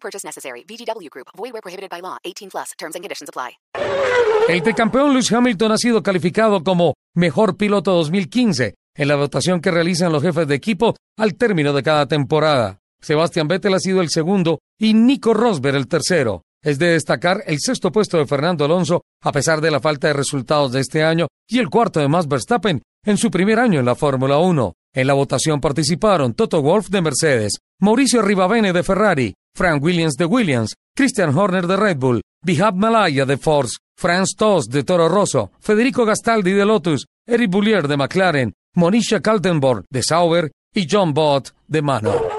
Purchase necessary. VGW Group. Void prohibited by law. 18 plus. Terms and conditions apply. El tricampeón Lewis Hamilton ha sido calificado como mejor piloto 2015 en la votación que realizan los jefes de equipo al término de cada temporada. Sebastian Vettel ha sido el segundo y Nico Rosberg el tercero. Es de destacar el sexto puesto de Fernando Alonso a pesar de la falta de resultados de este año y el cuarto de Max Verstappen en su primer año en la Fórmula 1. En la votación participaron Toto Wolff de Mercedes, Mauricio Rivabene de Ferrari, Frank Williams de Williams, Christian Horner de Red Bull, Bihab Malaya de Force, Franz Tost de Toro Rosso, Federico Gastaldi de Lotus, Eric Boulier de McLaren, Monisha Kaltenborg de Sauber y John Bott de Manor.